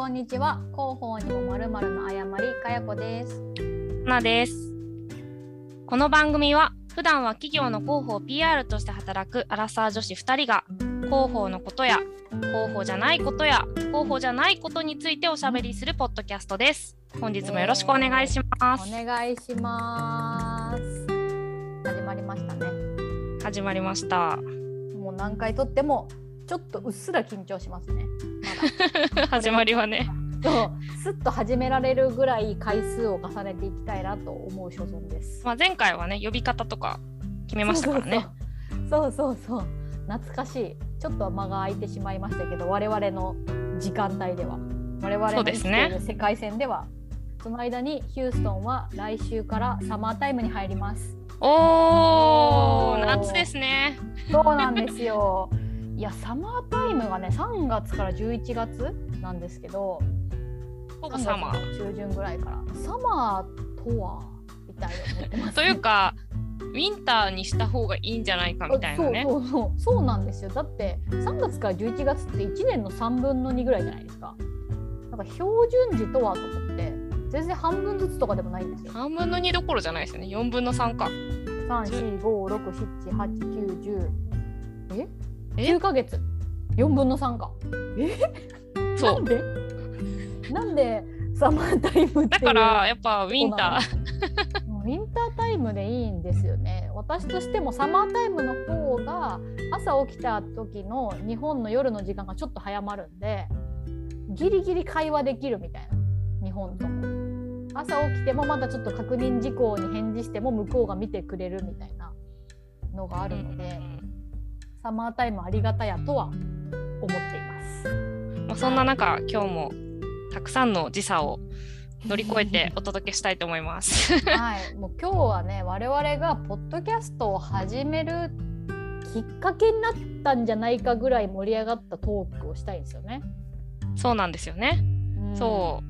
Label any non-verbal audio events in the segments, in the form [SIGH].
こんにちは。広報にもまるまるの誤りかやこです。なです。この番組は普段は企業の広報 PR として働くアラサー女子2人が広報のことや広報じゃないことや広報じゃないことについておしゃべりするポッドキャストです。本日もよろしくお願いします、お願いします。始まりましたね。始まりました。もう何回撮ってもちょっとうっすら緊張しますね [LAUGHS] 始まりはね。そうすっと始められるぐらい回数を重ねていきたいなと思う所存です。まあ、前回はね呼び方とか決めましたからね。そうそうそう。懐かしい。ちょっと間が空いてしまいましたけど我々の時間帯では。我々の世界線では。その間にヒューストンは来週からサマータイムに入ります。おー夏ですね。そうなんですよ。いやサマータイムがね3月から11月なんですけどほぼサマ3月の中旬ぐらいから。サマーとはみたいな思ってます、ーというかウィンターにした方がいいんじゃないかみたいなね。そうそうそう。そうなんですよ。だって3月から11月って1年の3分の2ぐらいじゃないですか。なんか標準時とはと思って全然半分ずつとかでもないんですよ。3分の2どころじゃないですよね。4分の3か。345678910ええ？9ヶ月。4分の3か。え？なそう。んで？なんでサマータイムだからやっぱウィンター。ウィンタータイムでいいんですよね。私としてもサマータイムの方が朝起きた時の日本の夜の時間がちょっと早まるんでギリギリ会話できるみたいな。日本と。も。朝起きてもまだちょっと確認事項に返事しても向こうが見てくれるみたいなのがあるのでサマータイムありがたやとは思っています。まあ、そんな中今日もたくさんの時差を乗り越えて [LAUGHS] お届けしたいと思います。はい、もう今日はね我々がポッドキャストを始めるきっかけになったんじゃないかぐらい盛り上がったトークをしたいんですよね。そうなんですよね。うんそう。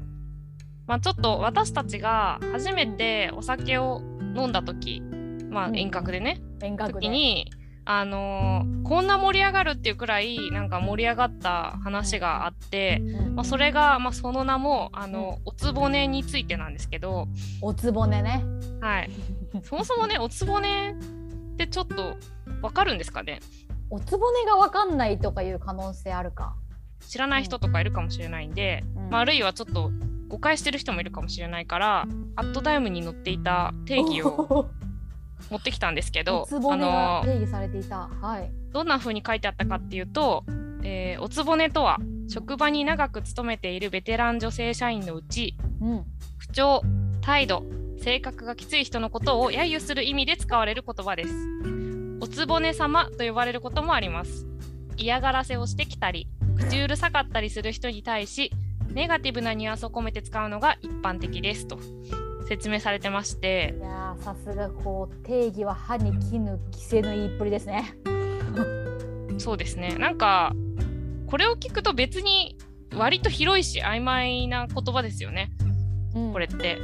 まあちょっと私たちが初めてお酒を飲んだ時、まあうん遠隔でね、遠隔で時に、あのーこんな盛り上がるっていうくらいなんか盛り上がった話があって、うん。まあ、それが、まあ、その名もあの、おつぼねについてなんですけど、おつぼねね。はい、[LAUGHS] そもそもねおつぼねってちょっとわかるんですかね？おつぼねがわかんないとかいう可能性あるか。知らない人とかいるかもしれないんで、うん。まあ、あるいはちょっと誤解してる人もいるかもしれないからアットタイムに載っていた定義を持ってきたんですけどあの定義されていた。はい。どんな風に書いてあったかっていうと、えーおつぼねとは職場に長く勤めているベテラン女性社員のうちうん。不調態度性格がきつい人のことを揶揄する意味で使われる言葉ですおつぼね様と呼ばれることもあります嫌がらせをしてきたり口うるさかったりする人に対しネガティブなニュアンスを込めて使うのが一般的ですと説明されてましていやーさすがこう定義は歯に衣着せぬ言いっぷりですね。そうですねなんかこれを聞くと別に割と広いし曖昧な言葉ですよねうんこれって。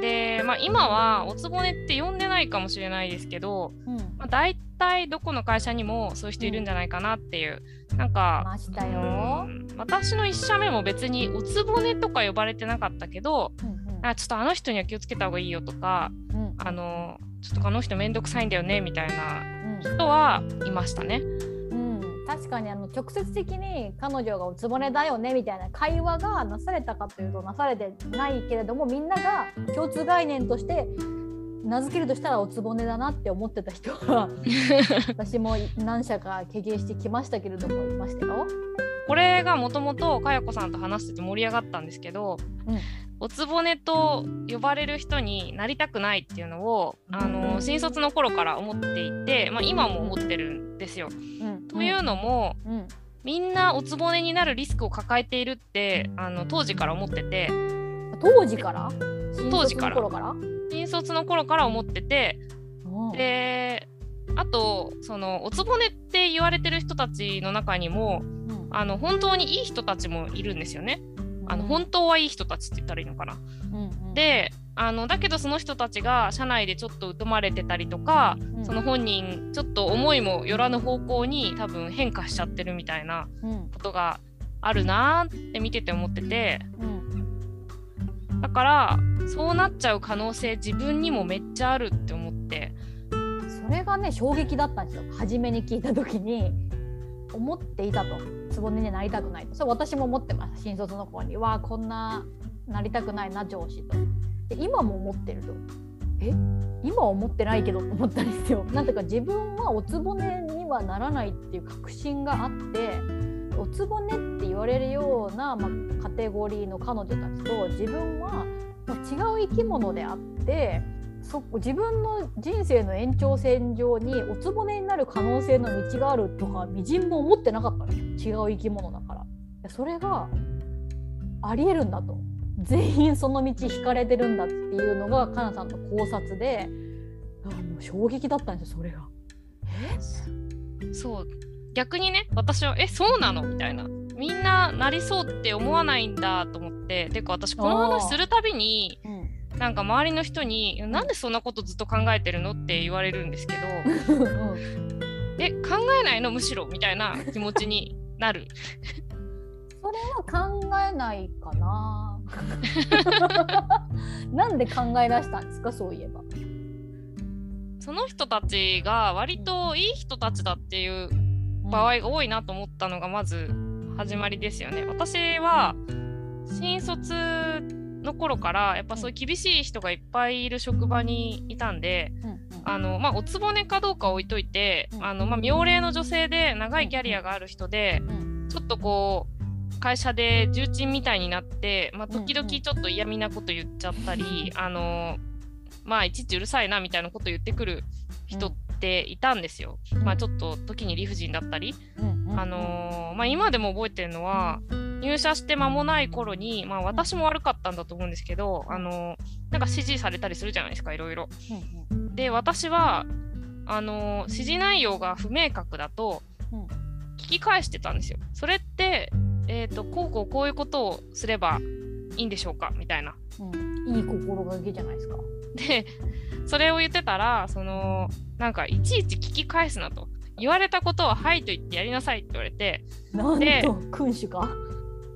で、まあ、今はおつぼねって呼んでないかもしれないですけど、うん。まあ、大体どこの会社にもそういう人いるんじゃないかなっていう、なんかましたよ。うん私の1社目も別におつぼねとか呼ばれてなかったけどうんうんあちょっとあの人には気をつけた方がいいよとかうんあのちょっとあの人めんどくさいんだよねみたいなうん人はいましたね。うん、確かにあの直接的に彼女がおつぼねだよねみたいな会話がなされたかというとなされてないけれどもみんなが共通概念として名付けるとしたらおつぼねだなって思ってた人は [LAUGHS] 私も何社か経験してきましたけれどもいましたよ。これがもともとかやこさんと話してて盛り上がったんですけど、うんおつぼねと呼ばれる人になりたくないっていうのをあの新卒の頃から思っていて、まあ、今も思ってるんですよ。うん、というのもうん、みんなおつぼねになるリスクを抱えているってあの当時から思ってて。当時から？当時から？新卒の頃から思ってて。うん。であとそのおつぼねって言われてる人たちの中にもうん。あの本当にいい人たちもいるんですよね。あの本当はいい人たちって言ったらいいのかな。うんうん、であのだけどその人たちが社内でちょっと疎まれてたりとか、うん。その本人ちょっと思いもよらぬ方向に多分変化しちゃってるみたいなうん。ことがあるなーって見てて思ってて。うん。だからそうなっちゃう可能性自分にもめっちゃあるって思って。それがね衝撃だったんですよ。初めに聞いた時に思っていたと。つぼねになりたくないと。それ私も思ってます。新卒の頃にわあこんななりたくないな上司と。で今も思ってると。え？今は思ってないけどと思ったんですよ。[LAUGHS] なんていうか自分はおつぼねにはならないっていう確信があっておつぼねって言われるような、まあ、カテゴリーの彼女たちと自分はもう違う生き物であってそ自分の人生の延長線上におつぼねになる可能性の道があるとかみじんも思ってなかったんですよ。違う生き物だから。それがありえるんだと。全員その道引かれてるんだっていうのがかなさんの考察であもう衝撃だったんですよそれが。そう。逆にね私は「えそうなの?」みたいな。みんななりそうって思わないんだと思って。てか私この話するたびにうんなんか周りの人に「なんでそんなことずっと考えてるの?」って言われるんですけどうん「え考えないのむしろ」みたいな気持ちになる。それは考えないかな。[LAUGHS] なんで考え出したんですかそういえば。その人たちが割といい人たちだっていう場合が多いなと思ったのがまず始まりですよね。私は新卒の頃からやっぱそういう厳しい人がいっぱいいる職場にいたんで、あのまあ、おつぼねかどうかは置いといて、うん。あのまあ、妙齢の女性で長いキャリアがある人で、うん。ちょっとこう会社で重鎮みたいになって、まあ、時々ちょっと嫌味なこと言っちゃったり、あのまあいちいちうるさいなみたいなこと言ってくる人っていたんですよ。まあちょっと時に理不尽だったり、あのーまあ、今でも覚えてるのは入社して間もない頃に、まあ、私も悪かったんだと思うんですけど、あのーなんか指示されたりするじゃないですかいろいろ。で私はあのー指示内容が不明確だとうん聞き返してたんですよ。それって、えー、とこうこうこういうことをすればいいんでしょうかみたいな。うんいい心がけじゃないですか。でそれを言ってたらそのなんかいちいち聞き返すなと言われたことは「はい」と言ってやりなさいって言われてなんでと君主か。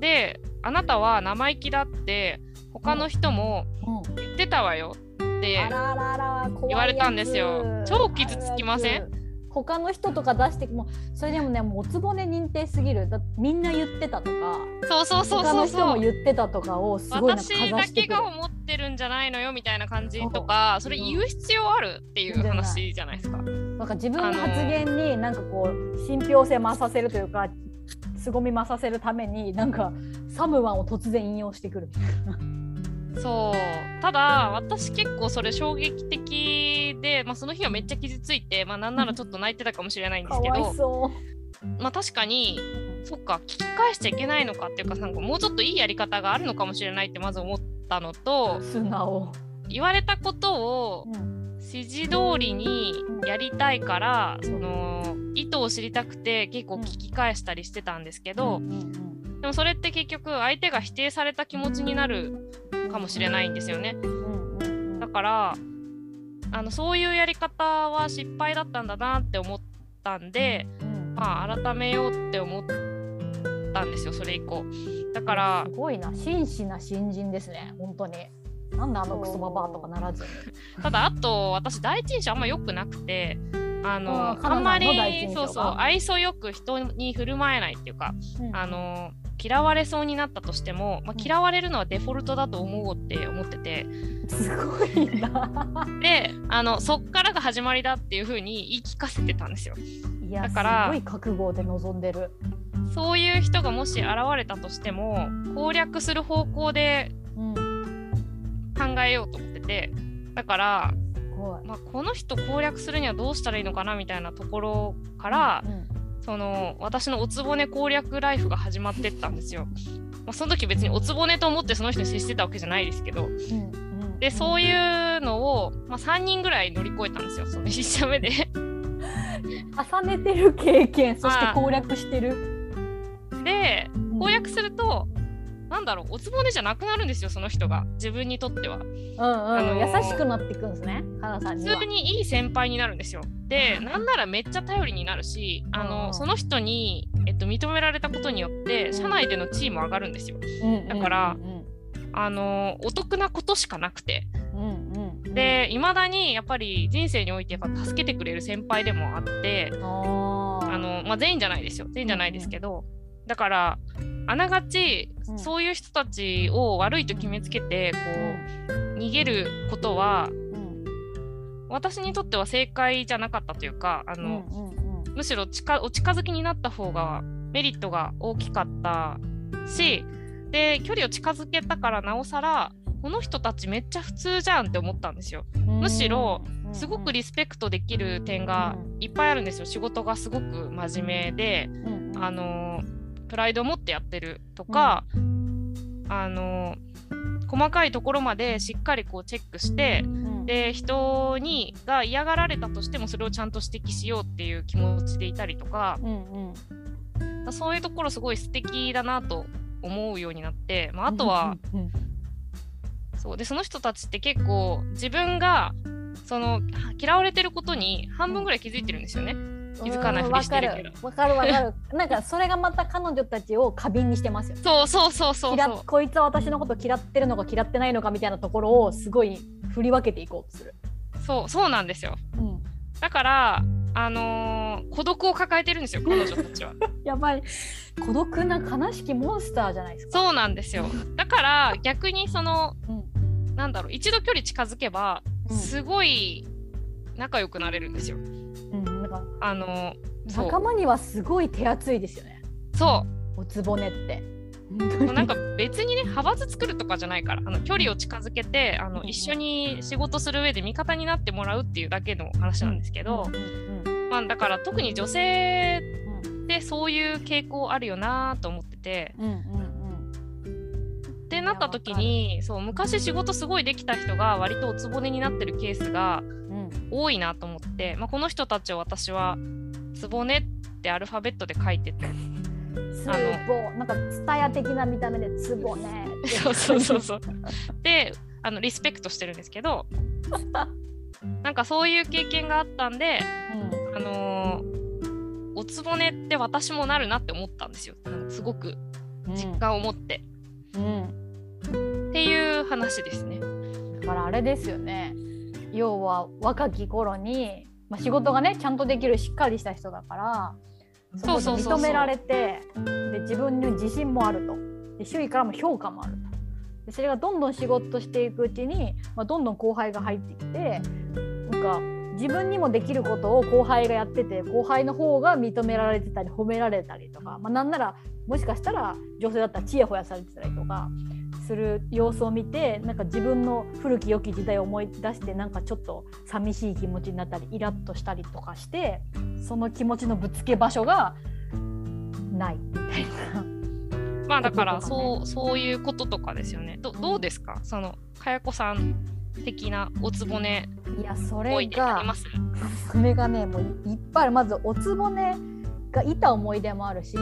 であなたは生意気だって他の人もうん。言ってたわよって言われたんですよ。超傷つきません？他の人とか出してもそれでもねもうおつぼね認定すぎる。だみんな言ってたとかそうそうそう他の人もそうそう言ってたとかをすごい私だけが思ってるんじゃないのよみたいな感じとかそれ言う必要あるっていう話じゃないですか。なんか自分の発言になんかこう信憑性増させるというか凄み増させるためになんかサムワンを突然引用してくるそう。ただ私結構それ衝撃的で、まあ、その日はめっちゃ傷ついて、まあ、なんならちょっと泣いてたかもしれないんですけど、そまあ、確かにそっか聞き返しちゃいけないのかっていうかなんかもうちょっといいやり方があるのかもしれないってまず思ったのとう素直、言われたことをうん指示通りにやりたいからその意図を知りたくて結構聞き返したりしてたんですけど、でもそれって結局相手が否定された気持ちになるかもしれないんですよね。だからあのそういうやり方は失敗だったんだなって思ったんで、うん。まあ、改めようって思ったんですよそれ以降。だからすごいな。真摯な新人ですね本当になんであのクソババアとかならず。に [LAUGHS] ただあと私第一印象あんま良くなくてあのあんまりそうそう愛想よく人に振る舞えないっていうかあの嫌われそうになったとしても、まあ、嫌われるのはデフォルトだと思おうって思ってて。すごいな。であのそっからが始まりだっていう風に言い聞かせてたんですよ。いやだからすごい覚悟で臨んでる、そういう人がもし現れたとしても攻略する方向でうん、考えようと思ってて。だから、まあ、この人攻略するにはどうしたらいいのかなみたいなところから、うん。その私のおつぼね攻略ライフが始まってったんですよ。まあ、その時別におつぼねと思ってその人に接してたわけじゃないですけど。うんうん。でそういうのを、まあ、3人ぐらい乗り越えたんですよ。その1社目で。[LAUGHS] 重ねてる経験そしてはい攻略してる、で攻略するとなんだろうおつぼねじゃなくなるんですよその人が。自分にとっては。うんうん、あのー優しくなっていくんですね花さんには。普通にいい先輩になるんですよ。でなんならめっちゃ頼りになるしあの、うん。その人に、えっと、認められたことによって社内での地位も上がるんですよ。うんだからうん。あのお得なことしかなくて。うんうんうん、でいまだにやっぱり人生においてやっぱ助けてくれる先輩でもあってあの、まあ、全員じゃないですよ。全員じゃないですけど、だからあながち、うん。そういう人たちを悪いと決めつけてこう逃げることはうん。私にとっては正解じゃなかったというかあうんの、うんうん。むしろ近お近づきになった方がメリットが大きかったしで距離を近づけたからなおさらこの人たちめっちゃ普通じゃんって思ったんですよ。うん。むしろうん。すごくリスペクトできる点がいっぱいあるんですよ。仕事がすごく真面目で、あのプライドを持ってやってるとか、あの細かいところまでしっかりこうチェックしてうん。で人にが嫌がられたとしてもそれをちゃんと指摘しようっていう気持ちでいたりとかうんうん。そういうところすごい素敵だなと思うようになって、まあ、あとは、うんうんそうでその人たちって結構自分がその嫌われてることに半分ぐらい気づいてるんですよね。気づかないふりしてるけど。わかる。わかるわかる。なんかそれがまた彼女たちを過敏にしてますよ。そうそうそうそう嫌そう。こいつは私のこと嫌ってるのか嫌ってないのかみたいなところをすごい振り分けていこうとする、そうそうなんですよ。うん、だからあのー孤独を抱えてるんですよ彼女たちは。[LAUGHS] やばい。孤独な悲しきモンスターじゃないですか。そうなんですよ。だから逆にそのうん。なんだろう一度距離近づけばうん。すごい仲良くなれるんですよ。うん、あの仲間にはすごい手厚いですよね。そおつぼねって。なんか別にね派閥作るとかじゃないからあの距離を近づけてあのうん一緒に仕事する上で味方になってもらうっていうだけの話なんですけど、まあ、だから特に女性うんってそういう傾向あるよなと思ってて。うんうんってなった時にそう昔仕事すごいできた人が割とおつぼねになってるケースがうん多いなと思って、まあ、この人たちを私は「つぼね」ってアルファベットで書いててつぼなんかツタヤ的な見た目でつぼねって。そうそうそうそう。であのリスペクトしてるんですけどなんかそういう経験があったんで、あのーおつぼねって私もなるなって思ったんですよ。すごくうん。実感を持って、うん。っていう話ですね。だからあれですよね要は若き頃に、まあ、仕事がねちゃんとできるしっかりした人だからそうそうそうそう。こで認められてで自分に自信もあると。で周囲からも評価もあると。でそれがどんどん仕事していくうちに、まあ、どんどん後輩が入ってきてなんか自分にもできることを後輩がやってて後輩の方が認められてたり褒められたりとか、まあ、なんならもしかしたら女性だったらちやほやされてたりとかする様子を見てなんか自分の古き良き時代を思い出してなんかちょっと寂しい気持ちになったりイラッとしたりとかしてその気持ちのぶつけ場所がないみたいな。まあだからそうそういうこととかですよね。どどうですか？そのかやこさん的なおつぼねいやそ多れがそれがねもういっぱいあるまずおつぼねがいた思い出もあるし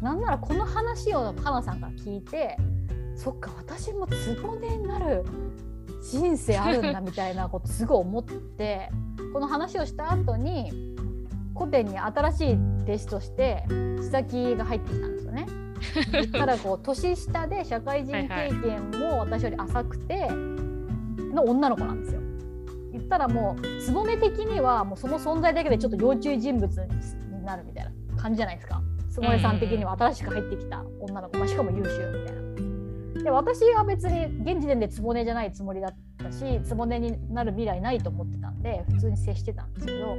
なんならこの話をかなさんから聞いてそっか私もつぼねになる人生あるんだみたいなことすごい思ってこの話をした後に古典に新しい弟子として千崎が入ってきたんですよね。[LAUGHS] たらこう年下で社会人経験も私より浅くての女の子なんですよ。言ったらもうつぼね的にはもうその存在だけでちょっと要注意人物になるみたいな感じじゃないですか。つぼねさん的には新しく入ってきた女の子、まあ、しかも優秀みたいな。で私は別に現時点でつぼねじゃないつもりだったしつぼねになる未来ないと思ってたんで普通に接してたんですけど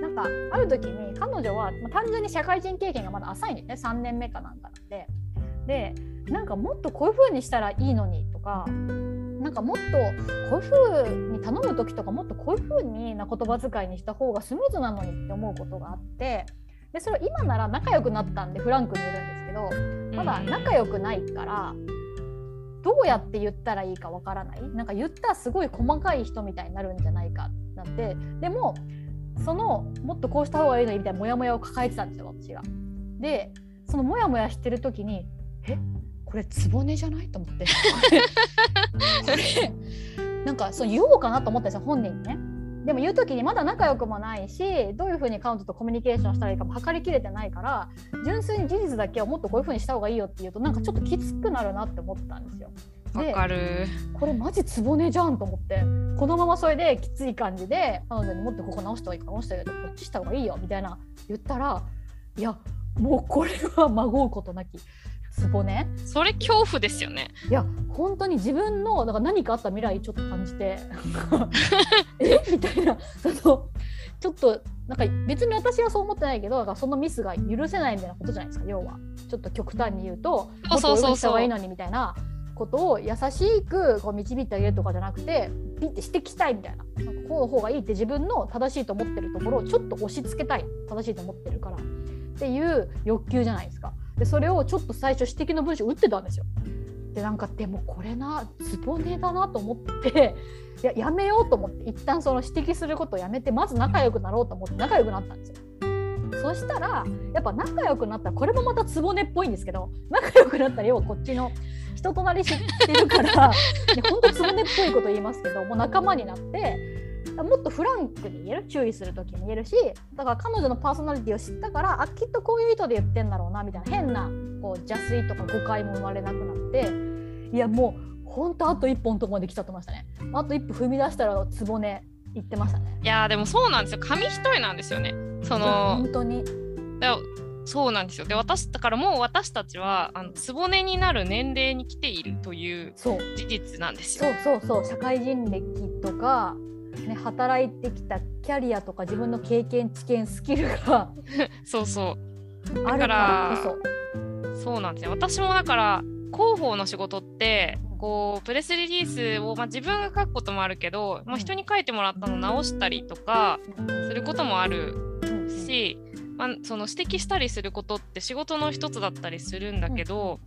なんかある時に彼女は、まあ、単純に社会人経験がまだ浅いんですね3年目かなんかなんで。でなんかもっとこういう風にしたらいいのにとかなんかもっとこういう風に頼む時とかもっとこういう風にな言葉遣いにした方がスムーズなのにって思うことがあってでそれを今なら仲良くなったんでフランクにいるんですけどまだ仲良くないからどうやって言ったらいいかわからないなんか言ったらすごい細かい人みたいになるんじゃないかなってでもそのもっとこうした方がいいのにみたいなモヤモヤを抱えてたんですよ私が。でそのモヤモヤしてる時に「えこれつぼねじゃない？と思って [LAUGHS] なんかそう言おうかなと思ったんですよ本人にね。でも言う時にまだ仲良くもないしどういうふうに彼女とコミュニケーションしたらいいかも測りきれてないから純粋に事実だけはもっとこういうふうにした方がいいよって言うとなんかちょっときつくなるなって思ったんですよ。わかるこれマジつぼねじゃんと思ってこのままそれできつい感じで彼女にもっとここ直した方がいいか直した方がいいかこっちした方がいいよみたいな言ったらいやもうこれはまごうことなきつぼね。それ恐怖ですよね。いや本当に自分のだから何かあった未来ちょっと感じて。[LAUGHS] え？みたいな。そのちょっとなんか別に私はそう思ってないけどだからそのミスが許せないみたいなことじゃないですか要は。ちょっと極端に言うともっと泳ぎした方がいいのにみたいな。ことを優しくこう導いてあげるとかじゃなくてピッて指摘したいみたいな。なんかこうの方がいいって自分の正しいと思ってるところをちょっと押し付けたい。正しいと思ってるから。っていう欲求じゃないですか。でそれをちょっと最初指摘の文章打ってたんですよ。でなんかでもこれなつぼねだなと思っていややめようと思って一旦その指摘することをやめてまず仲良くなろうと思って仲良くなったんですよ。そしたらやっぱ仲良くなったらこれもまたつぼねっぽいんですけど仲良くなったら要はこっちの人となり知ってるから本当つぼねっぽいこと言いますけどもう仲間になってもっとフランクに言える注意する時に言えるしだから彼女のパーソナリティを知ったからあきっとこういう意図で言ってんだろうなみたいな。変なこう邪推とか誤解も生まれなくなって。いやもうほんとあと一歩のとこまで来ちゃってましたね。あと一歩踏み出したらつぼね言ってましたね。いやでもそうなんですよ。紙一重なんですよね。その本当に。だそうなんですよ。で私だからもう私たちはあのつぼねになる年齢に来ているという。事実なんですよ。そうそうそう。社会人歴とか、ね、働いてきたキャリアとか自分の経験知見スキルが [LAUGHS] そうそう。あるからこそ。そうなんですよ。私もだから広報の仕事ってこうプレスリリースを、まあ、自分が書くこともあるけど、まあ、人に書いてもらったの直したりとかすることもあるし、まあ、その指摘したりすることって仕事の一つだったりするんだけど、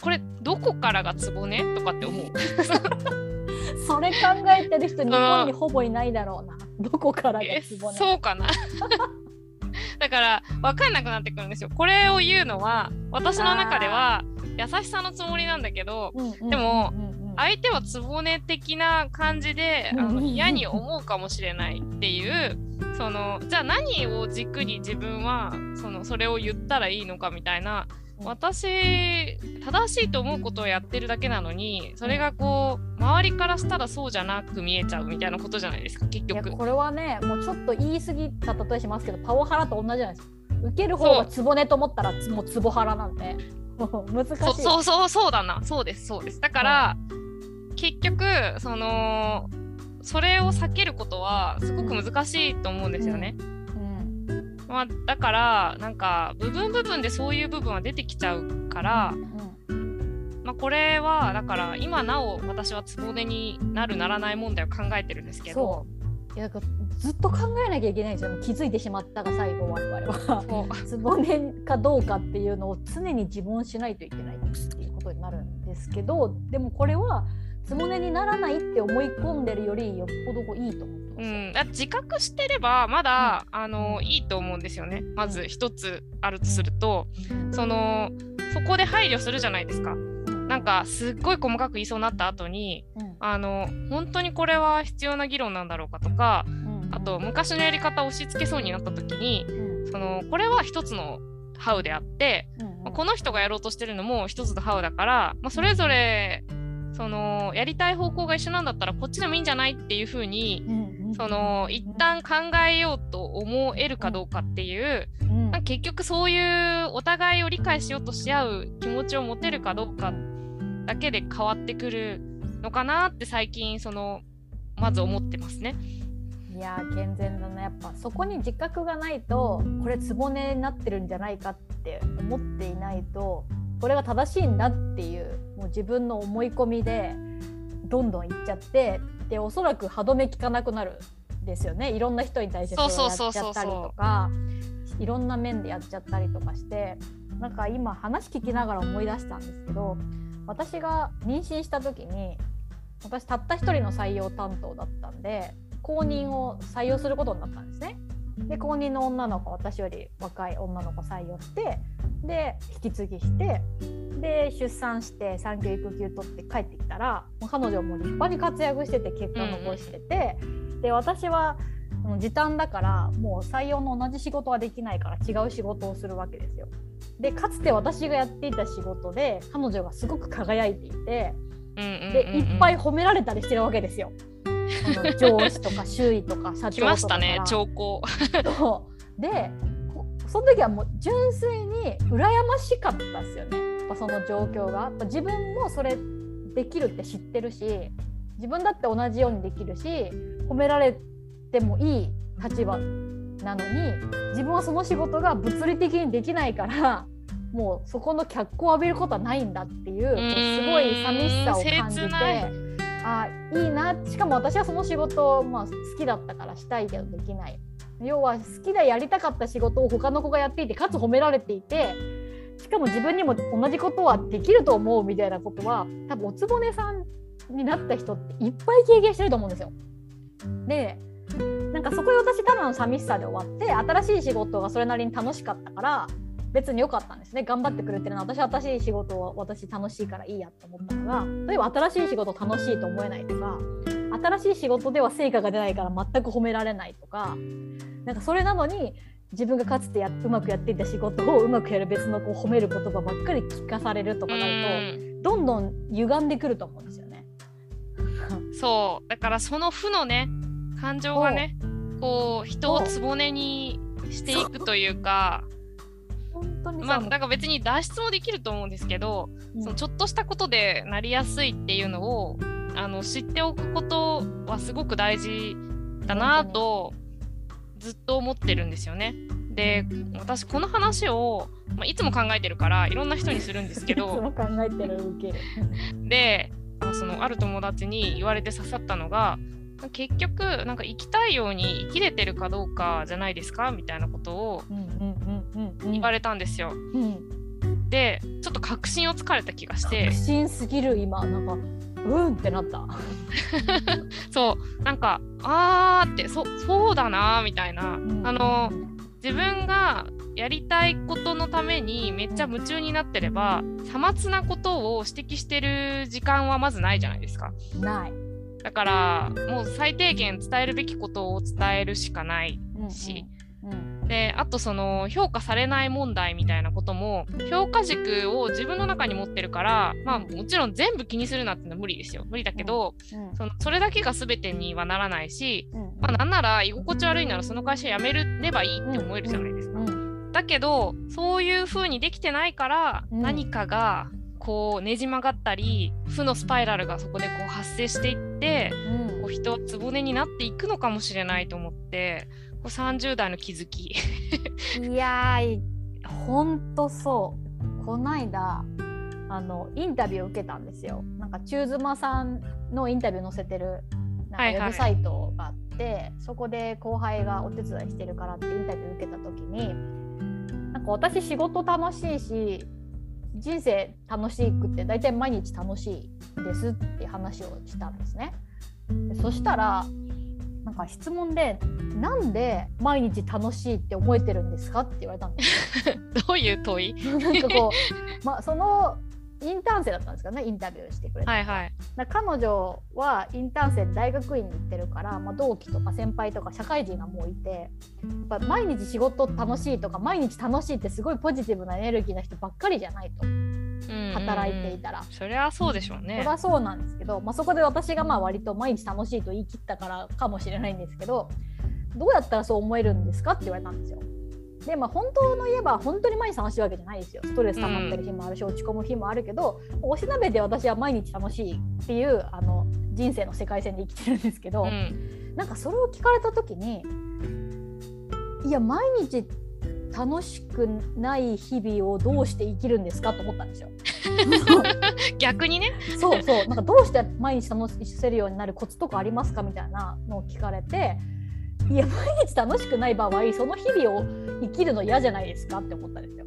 これどこからがツボね？とかって思う。[LAUGHS] それ考えてる人日本にほぼいないだろうな。どこからがツボね。そうかな？[LAUGHS] だから分かんなくなってくるんですよ。これを言うのは私の中では優しさのつもりなんだけど、でも相手はつぼね的な感じであの嫌に思うかもしれないっていうそのじゃあ何を軸に自分はそのそれを言ったらいいのかみたいな私正しいと思うことをやってるだけなのにそれがこう周りからしたらそうじゃなく見えちゃうみたいなことじゃないですか結局。これはねもうちょっと言い過ぎた例えしますけどパワハラと同じじゃないですか。受ける方がツボねと思ったらもうツボハラなんで。[LAUGHS] 難しい。そうそうそうそうだな。そうですそうです。だから、うん、結局そのそれを避けることはすごく難しいと思うんですよね、うんまあ、だからなんか部分部分でそういう部分は出てきちゃうから、うん、まあ、これはだから今なお私はつぼねになるならない問題を考えてるんですけど。いやずっと考えなきゃいけないんですよ。気づいてしまったが最後我々は。つぼねかどうかっていうのを常に自問しないといけないっていうことになるんですけどでもこれはつぼねにならないって思い込んでるよりよっぽどいいと思って。ます、うん、だ自覚してればまだ、うん、あのいいと思うんですよね。まず一つあるとすると、そのそこで配慮するじゃないですか。なんかすっごい細かく言いそうになった後に、うん、あの本当にこれは必要な議論なんだろうかとか、うん、あと昔のやり方を押し付けそうになった時に、うん、そのこれは一つのハウであって、まあ、この人がやろうとしてるのも一つのハウだから、まあ、それぞれそのやりたい方向が一緒なんだったらこっちでもいいんじゃないっていうふうに、その一旦考えようと思えるかどうかっていう、まあ、結局そういうお互いを理解しようとし合う気持ちを持てるかどうかだけで変わってくるのかなって最近そのまず思ってますね。いや健全だなやっぱそこに自覚がないとこれつぼねになってるんじゃないかって思っていないとこれが正しいんだっていうもう自分の思い込みでどんどんいっちゃってでおそらく歯止め効かなくなるんですよねいろんな人に対してそれをやっちゃったりとかいろんな面でやっちゃったりとかしてなんか今話聞きながら思い出したんですけど私が妊娠した時に私たった一人の採用担当だったんで公認を採用することになったんですね。で公認の女の子私より若い女の子採用してで引き継ぎしてで出産して産休育休取って帰ってきたらもう彼女も立派に活躍してて結果を残してて、で私はうん時短だからもう採用の同じ仕事はできないから違う仕事をするわけですよ。でかつて私がやっていた仕事で彼女がすごく輝いていてうんうんうんうんでいっぱい褒められたりしてるわけですよ。上司とか周囲とか社長とか来ましたね兆候。でこその時はもう純粋に羨ましかったですよね。やっぱその状況が。やっぱ自分もそれできるって知ってるし自分だって同じようにできるし褒められてもいい立場なのに自分はその仕事が物理的にできないからもうそこの脚光を浴びることはないんだっていうすごい寂しさを感じてあいいなしかも私はその仕事、まあ、好きだったからしたいけどできない要は好きでやりたかった仕事を他の子がやっていてかつ褒められていてしかも自分にも同じことはできると思うみたいなことは多分おつぼねさんになった人っていっぱい経験してると思うんですよ。でなんかそこで私ただの寂しさで終わって新しい仕事がそれなりに楽しかったから別に良かったんですね。頑張ってくれてるの。は私は新しい仕事は私楽しいからいいやと思ったのが例えば新しい仕事楽しいと思えないとか新しい仕事では成果が出ないから全く褒められないとかなんかそれなのに自分がかつてやうまくやっていた仕事をうまくやる別のこう褒める言葉ばっかり聞かされるとかなるうん。とどんどん歪んでくると思うんですよね。そう。だからその負のね感情がねこう人をつぼねにしていくというか本当にまあなんか別に脱出もできると思うんですけど、うんそのちょっとしたことでなりやすいっていうのをあの知っておくことはすごく大事だなとずっと思ってるんですよね。で私この話を、まあ、いつも考えてるからいろんな人にするんですけ [LAUGHS] いつども考えてる受ける。であそのある友達に言われて刺さったのが結局なんか生きたいように生きれてるかどうかじゃないですかみたいなことをうんうんうんうんうん。言われたんですよ。うん。でちょっと確信をつかれた気がして。確信すぎる今。なんかうんってなった。[LAUGHS] そう。なんかあーってそそうだなーみたいな、あの自分がやりたいことのためにめっちゃ夢中になってればさまつなことを指摘してる時間はまずないじゃないですか。ない。だからもう最低限伝えるべきことを伝えるしかないうんし、うんであとその評価されない問題みたいなことも評価軸を自分の中に持ってるからまあもちろん全部気にするなってのは無理ですよ。無理だけど、うん。そのそれだけが全てにはならないしうん。まあ、なんなら居心地悪いならその会社辞めればいいって思えるじゃないですか。うん。だけどそういう風にできてないから、うん。何かがこうねじ曲がったり負のスパイラルがそこでこう発生していってこう人はつぼねになっていくのかもしれないと思ってこう30代の気づき。いやーほんとそう。こないだあのインタビューを受けたんですよ。なんか中妻さんのインタビュー載せてるなんかはい。はいウェブサイトがあって、そこで後輩がお手伝いしてるからってインタビュー受けた時になんか私仕事楽しいし人生楽しくって大体毎日楽しいですって話をしたんですね。でそしたらなんか質問で「なんで毎日楽しいって思えてるんですか?」って言われたんですよ。[LAUGHS] どういう問い？[LAUGHS] なんかこう、まあ、そのインターン生だったんですかねインタビューしてくれた、はいはい。彼女はインターン生で大学院に行ってるから、まあ、同期とか先輩とか社会人がもういてやっぱ毎日仕事楽しいとか毎日楽しいってすごいポジティブなエネルギーな人ばっかりじゃないとうん働いていたら。そりゃそうでしょうそねり。ゃそうなんですけど、まあ、そこで私がまあ割と毎日楽しいと言い切ったからかもしれないんですけどどうやったらそう思えるんですかって言われたんですよ。でまあ本当の言えば本当に毎日楽しいわけじゃないですよ。ストレス溜まってる日もあるし、落ち込む日もあるけどおしなべで私は毎日楽しいっていうあの人生の世界線で生きてるんですけど、うん、なんかそれを聞かれた時にいや毎日楽しくない日々をどうして生きるんですかと思ったんですよ。[LAUGHS] 逆にね。そう。そう。なんかどうして毎日楽しせるようになるコツとかありますかみたいなのを聞かれていや毎日楽しくない場合その日々を生きるの嫌じゃないですかって思ったんですよ。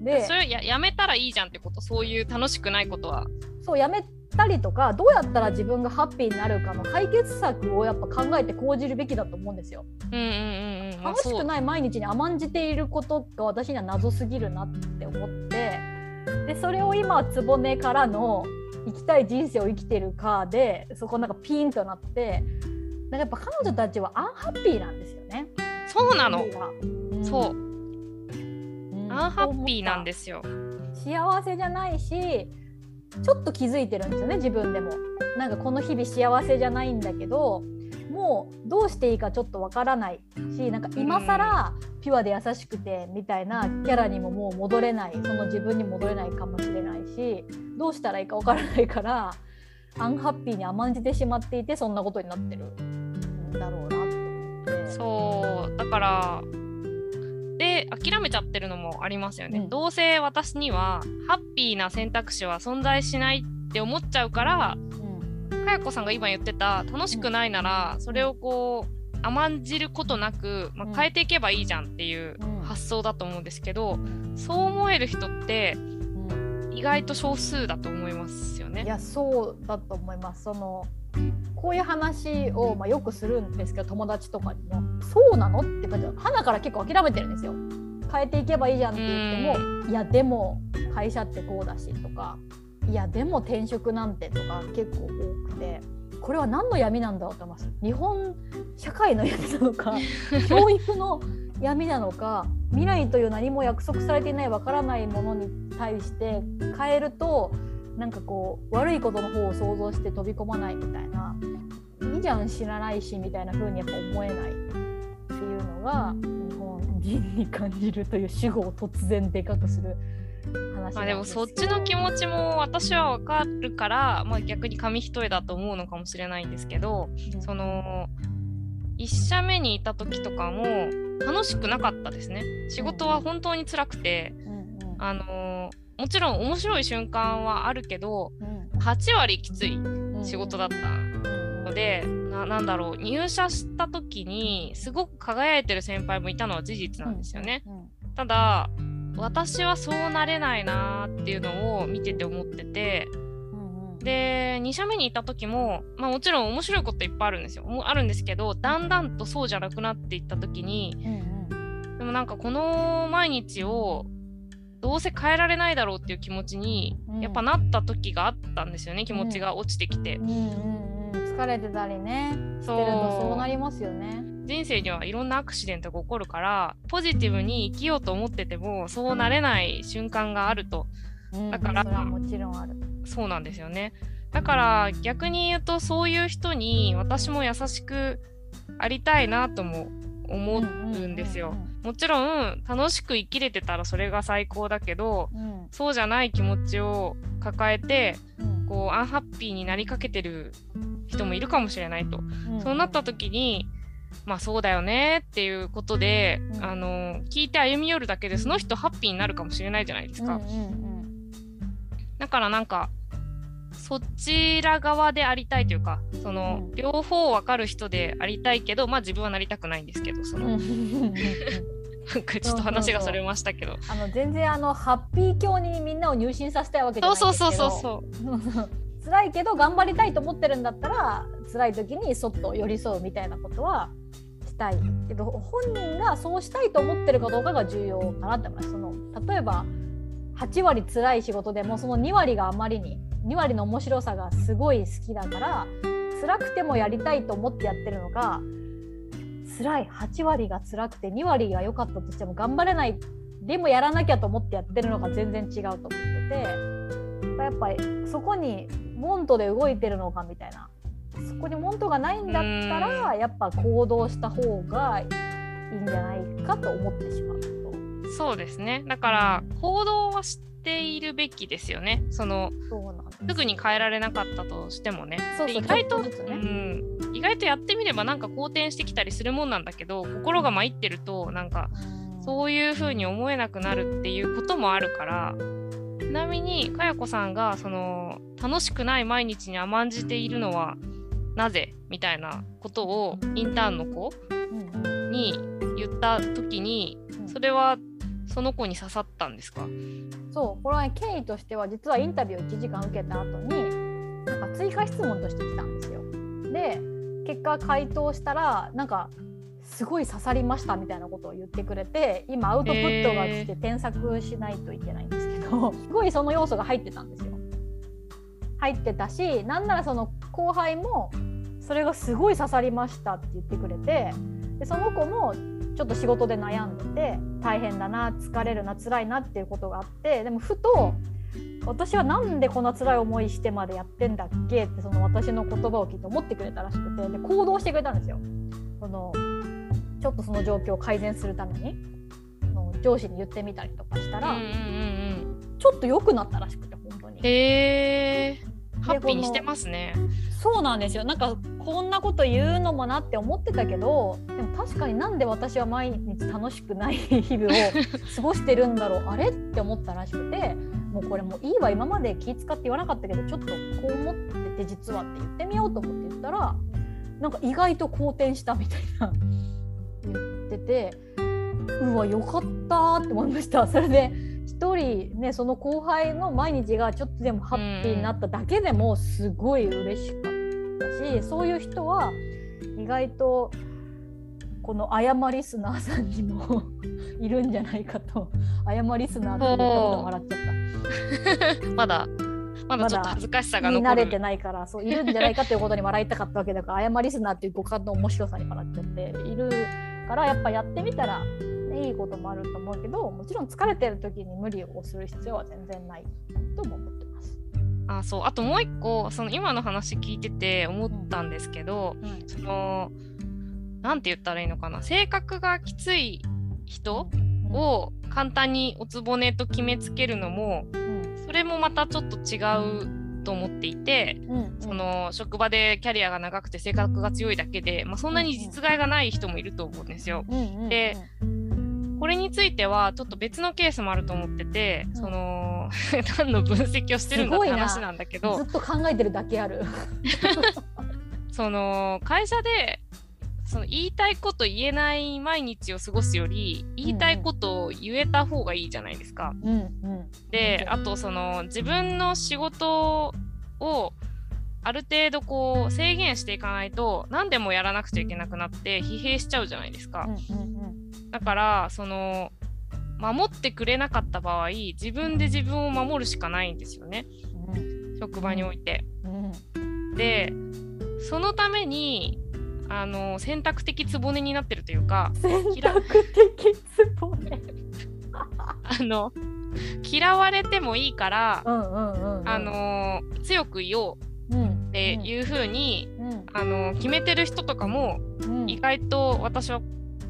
でそれややめたらいいじゃんってことそういう楽しくないことは。そうやめたりとかどうやったら自分がハッピーになるかの解決策をやっぱ考えて講じるべきだと思うんですよ。うんうんうんうん。考楽しくない毎日に甘んじていることが私には謎すぎるなって思ってでそれを今局からの生きたい人生を生きてるかでそこなんかピンとなってなんかやっぱ彼女たちはアンハッピーなんですよね。そうなの、うん、そう、うん。アンハッピーなんですよ。幸せじゃないしちょっと気づいてるんですよね自分でも。なんかこの日々幸せじゃないんだけどもうどうしていいかちょっとわからないしなんか今更ピュアで優しくてみたいなキャラにももう戻れない。その自分に戻れないかもしれないしどうしたらいいかわからないからアンハッピーに甘んじてしまっていてそんなことになってるんだろうなと思って。そうだからで諦めちゃってるのもありますよね、うん。どうせ私にはハッピーな選択肢は存在しないって思っちゃうからうん。かやこさんが今言ってた楽しくないならそれをこう甘んじることなく、まうん。あ、変えていけばいいじゃんっていううん。発想だと思うんですけど、そう思える人ってうん意外と少数だと思いますよいね。やそうだと思いますそのこういう話を、まあ、よくするんですけど友達とかにも「そうなの?」って感じで花から結構諦めてるんですよ。変えていけばいいじゃんって言っても「いやでも会社ってこうだし」とか「いやでも転職なんて」とか結構多くてこれは何の闇なんだろうと思います。日本社会の闇なのか [LAUGHS] 教育の闇なのか未来という何も約束されていないわからないものに対して変えるとなんかこう悪いことの方を想像して飛び込まないみたいないいじゃん知らないしみたいな風にやっぱ思えない。っていうのが日本人に感じるという主語を突然でかくする話まあでもそっちちの気持ちも私はわかるから、まあ、逆に紙一重だと思うのかもしれないんですけどその1社目にいた時とかも楽しくなかったですね。仕事は本当に辛くて、うんうん。あのもちろん面白い瞬間はあるけどうん。8割きついうん。仕事だったうんので、ななんだろう入社した時にすごく輝いてる先輩もいたのは事実なんですよね。うん。ただ私はそうなれないなーっていうのを見てて思っててで2社目にいた時も、まあ、もちろん面白いこといっぱいあるんですよ。もあるんですけどだんだんとそうじゃなくなっていった時にうんうんでもなんかこの毎日をどうせ変えられないだろうっていう気持ちにうん。やっぱなった時があったんですよね気持ちが落ちてきて。うんうんうん。疲れてたりね。してるとそうなりますよね。人生にはいろんなアクシデントが起こるからポジティブに生きようと思っててもそうなれない瞬間があると。うん。だからもちろんある。そうなんですよね。だから逆に言うとそういう人に私も優しくありたいなとも思うんですよ。もちろん楽しく生きれてたらそれが最高だけどうん。うんそうじゃない気持ちを抱えてうん。こうアンハッピーになりかけてる人もいるかもしれないと。うん。そうなった時に、まあそうだよねっていうことで、うん。あの聞いて歩み寄るだけでその人ハッピーになるかもしれないじゃないですか。うんうんだからなんかそちら側でありたいというかその、うん両方わかる人でありたいけどまあ自分はなりたくないんですけどその、なんかちょっと話がそれましたけど。[LAUGHS] あの全然あのハッピー教にみんなを入信させたいわけじゃないんですけどそうそうそうそう。[LAUGHS] 辛いけど頑張りたいと思ってるんだったら辛い時にそっと寄り添うみたいなことはしたいけど本人がそうしたいと思ってるかどうかが重要かなって思いますその例えば8割辛い仕事でもその2割があまりに2割の面白さがすごい好きだから辛くてもやりたいと思ってやってるのか辛い8割が辛くて2割が良かったとしても頑張れないでもやらなきゃと思ってやってるのが全然違うと思っててやっぱりそこにモントで動いてるのかみたいなそこにモントがないんだったらやっぱ行動した方がいいんじゃないかと思ってしまうと。そうですね。だから行動はしているべきですよね。そのそうなんです。すぐに変えられなかったとしてもね。意外とね。うん、意外とやってみればなんか好転してきたりするもんなんだけど心が参ってるとなんかうん。そういう風に思えなくなるっていうこともあるから。ちなみにかやこさんがその楽しくない毎日に甘んじているのはなぜ？みたいなことをインターンの子に言った時にうん。それはその子に刺さったんですか？そうこれは、ね、経緯としては実はインタビューを1時間受けた後になんか追加質問として来たんですよ。で結果回答したらなんかすごい刺さりましたみたいなことを言ってくれて今アウトプットが来て添削しないといけないんですけど、[LAUGHS] すごいその要素が入ってたんですよ。入ってたしなんならその後輩もそれがすごい刺さりましたって言ってくれてでその子もちょっと仕事で悩んでて大変だな疲れるな辛いなっていうことがあってでもふと私はなんでこんな辛い思いしてまでやってんだっけ？ってその私の言葉を聞いて思ってくれたらしくてで行動してくれたんですよ。そのちょっとその状況を改善するために上司に言ってみたりとかしたら、ちょっと良くなったらしくて本当に。へーハッピーにしてますね。そうなんですよ。なんかこんなこと言うのもなって思ってたけどでも確かになんで私は毎日楽しくない日々を [LAUGHS] 過ごしてるんだろう。あれって思ったらしくてもうこれもういいわ今まで気使って言わなかったけどちょっとこう思ってて実はって言ってみようと思って言ったらなんか意外と好転したみたいな。[LAUGHS] 言っててうわよかったって思いました。それで一人ねその後輩の毎日がちょっとでもハッピーになっただけでもすごい嬉しかったしそういう人は意外とこの「謝リスナー」さんにも [LAUGHS] いるんじゃないかと「謝リスナー」って言ったこと笑っちゃった。[LAUGHS] まだまだちょっと恥ずかしさが残る慣れてないからそういるんじゃないかということに笑いたかったわけだから「謝リスナー」っていう五感の面白さに笑っちゃっているからやっぱやってみたらいいこともあると思うけどもちろん疲れてる時に無理をする必要は全然ないとも思ってます。あそう。あともう一個その今の話聞いてて思ったんですけど、うん、そのなんて言ったらいいのかな。性格がきつい人を簡単におつぼねと決めつけるのも、うん、それもまたちょっと違うと思っていて、うんうん、その職場でキャリアが長くて性格が強いだけで、まあ、そんなに実害がない人もいると思うんですよ。うんうん、でこれについてはちょっと別のケースもあると思ってて、うん、その [LAUGHS] 何の分析をしてるんだって話なんだけどずっと考えてるだけある。[LAUGHS] その会社でその言いたいこと言えない毎日を過ごすより言いたいことを言えた方がいいじゃないですか。うんうん、であとその自分の仕事をある程度こう制限していかないと何でもやらなくちゃいけなくなって疲弊しちゃうじゃないですか。うんうんうんだからその守ってくれなかった場合自分で自分を守るしかないんですよね、うん、職場において。うん、でそのためにあの選択的つぼねになってるというか選択的つぼね。[LAUGHS] あの嫌われてもいいから、あの強く言おうっていう風に、うん、あの決めてる人とかも、意外と私は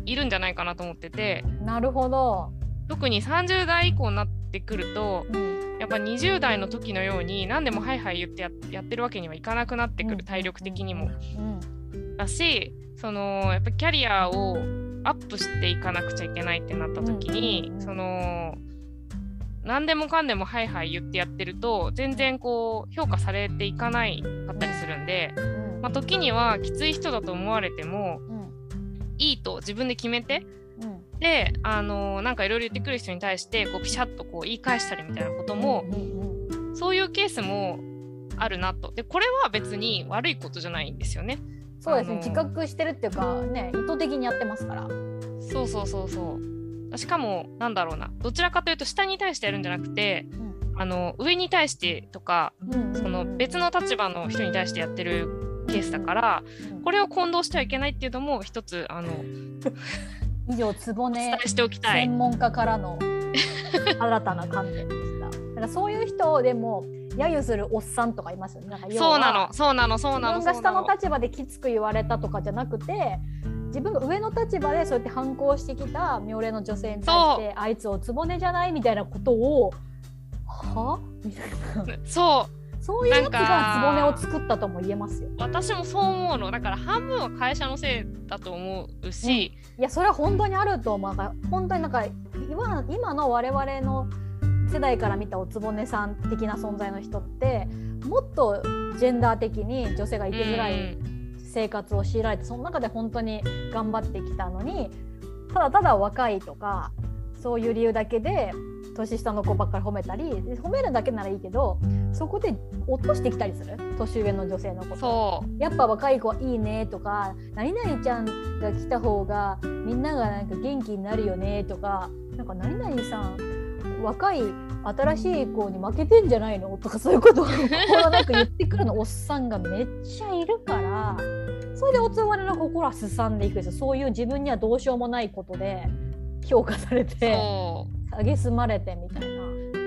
いるんじゃないかなと思ってて。なるほど。特に30代以降になってくると、うん、やっぱ20代の時のように何でもはいはい言ってやってるわけにはいかなくなってくる、体力的にも。だしそのやっぱキャリアをアップしていかなくちゃいけないってなった時に、その何でもかんでもはいはい言ってやってると全然こう評価されていかないかったりするんで、まあ、時にはきつい人だと思われても、いいと自分で決めて、うん、であのなんかいろいろ言ってくる人に対してこうピシャッとこう言い返したりみたいなことも、うんうん、そういうケースもあるなと。でこれは別に悪いことじゃないんですよね。そうですね。自覚してるっていうかね意図的にやってますから。そうそうそうそう。しかもなんだろうな。どちらかというと下に対してやるんじゃなくて、うん、あの上に対してとか、その別の立場の人に対してやってるケースだから、これを混同してはいけないっていうのも一つあの以上つぼねしておきたい専門家からの新たな観点でした。だからそういう人でも揶揄するおっさんとかいますよね。そうなのそうなのそうなの。自分が下の立場できつく言われたとかじゃなくて。自分が上の立場でそうやって反抗してきた妙齢の女性に対してあいつおつぼねじゃないみたいなことをは？みたいなそうそういうやつがつぼねを作ったとも言えますよ。私もそう思うの。だから半分は会社のせいだと思うし、うん、いやそれは本当にあると思う。本当になんか今今の我々の世代から見たおつぼねさん的な存在の人ってもっとジェンダー的に女性が生きづらい生活を強いられて、その中で本当に頑張ってきたのにただただ若いとかそういう理由だけで年下の子ばっかり褒めたり褒めるだけならいいけどそこで落としてきたりする？年上の女性のこと。そう。やっぱ若い子はいいねとか何々ちゃんが来た方がみんながなんか元気になるよねとかなんか何々さん若い新しい子に負けてんじゃないのとかそういうことを心なく言ってくるのおっさんがめっちゃいるからそれでおつぼねの心はすさんでいくんですよそういう自分にはどうしようもないことで評価されて蔑まれてみたいな。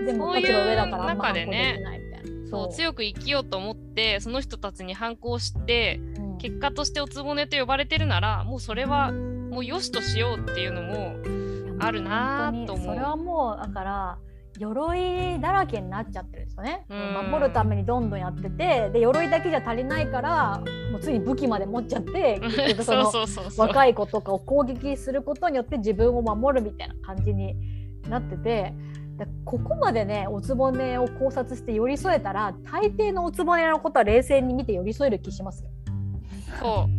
でも立場上だからあんま反抗できないみたいな。そう強く生きようと思ってその人たちに反抗してうん。結果としておつぼねと呼ばれてるならもうそれはもうよしとしようっていうのもあるなーと思う。それはもうだから鎧だらけになっちゃってるんですよね。うん守るためにどんどんやっててで鎧だけじゃ足りないからもうついに武器まで持っちゃって [LAUGHS] 若い子とかを攻撃することによって自分を守るみたいな感じになってて。でここまでねおつぼねを考察して寄り添えたら大抵のおつぼねのことは冷静に見て寄り添える気しますよ。そう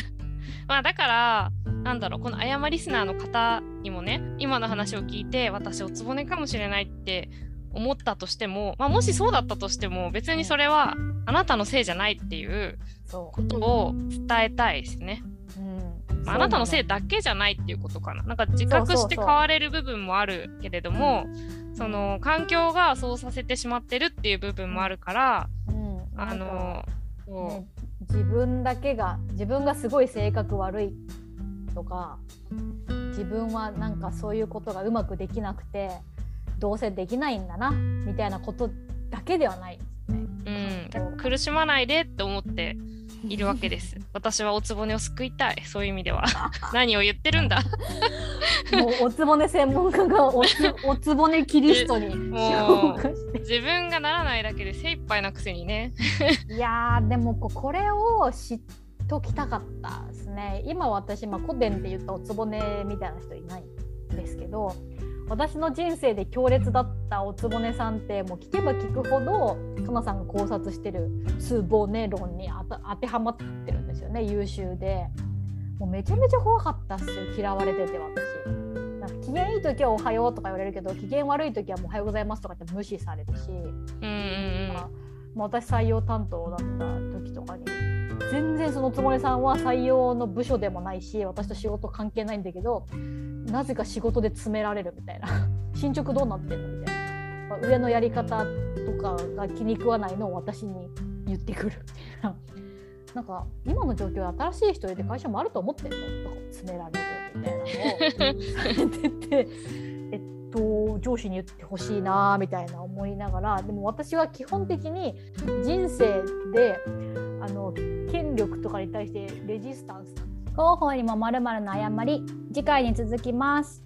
[LAUGHS] まあだからなんだろうこの謝リスナーの方にもね今の話を聞いて私おつぼねかもしれないって思ったとしても、まあ、もしそうだったとしても別にそれはあなたのせいじゃないっていうそことを伝えたいですね。う、うんまあ、あなたのせいだだけじゃないっていうことかな。なんか自覚して変われる部分もあるけれどもその環境がそうさせてしまってるっていう部分もあるからうん、あのね、自分だけが自分がすごい性格悪いとか自分はなんかそういうことがうまくできなくてどうせできないんだなみたいなことだけではないですね。うん、苦しまないでって思っているわけです。[LAUGHS] 私はおつぼねを救いたい、そういう意味では。[LAUGHS] 何を言ってるんだ？もうおつぼね専門家がおつ [LAUGHS] おつぼねキリストにもう自分がならないだけで精一杯なくせにね。いやーでもここれを知っときたかったですね今私、まあ、古典って言ったおつぼねみたいな人いないんですけど私の人生で強烈だったおつぼねさんってもう聞けば聞くほどかなさんが考察してるつぼね論にあた当てはまってるんですよね優秀でもうめちゃめちゃ怖かったっすよ嫌われてて私。なんか機嫌いい時は「おはよう」とか言われるけど機嫌悪い時はもう「おはようございます」とかって無視されるし。うんうんまあまあ私採用担当だった時とかに全然そのつもりさんは採用の部署でもないし私と仕事関係ないんだけどなぜか仕事で詰められるみたいな。[LAUGHS] 進捗どうなってんのみたいな、まあ上のやり方とかが気に食わないのを私に言ってくる。みたいな。なんか今の状況で新しい人入れて会社もあると思ってんのとか詰められるみたいなのを。[LAUGHS] されててと上司に言ってほしいなみたいな思いながらでも私は基本的に人生であの権力とかに対してレジスタンス広報にもまるの誤り次回に続きます。